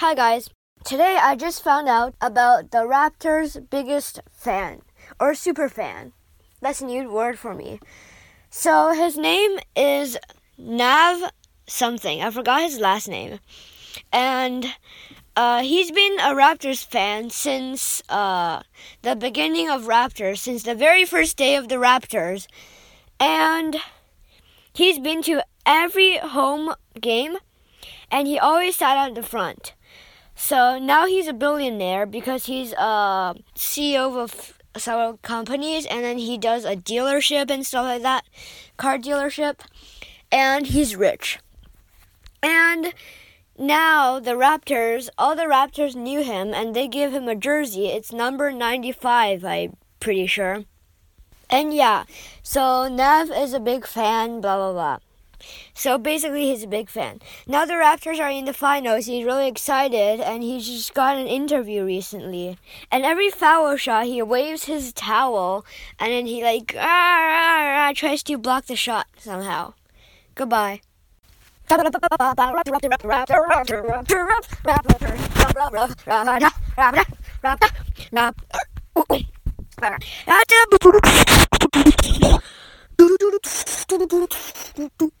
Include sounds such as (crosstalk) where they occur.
Hi, guys. Today I just found out about the Raptors' biggest fan or super fan. That's a new word for me. So his name is Nav something. I forgot his last name. And uh, he's been a Raptors fan since uh, the beginning of Raptors, since the very first day of the Raptors. And he's been to every home game, and he always sat on the front. So now he's a billionaire because he's uh, a CEO of several companies and then he does a dealership and stuff like that, car dealership, and he's rich. And now the Raptors, all the Raptors knew him and they gave him a jersey. It's number 95, I'm pretty sure. And yeah, so Nev is a big fan, blah blah blah. So basically, he's a big fan. Now the Raptors are in the finals. He's really excited, and he just got an interview recently. And every foul shot, he waves his towel, and then he like ah, ah, ah, tries to block the shot somehow. Goodbye. (laughs)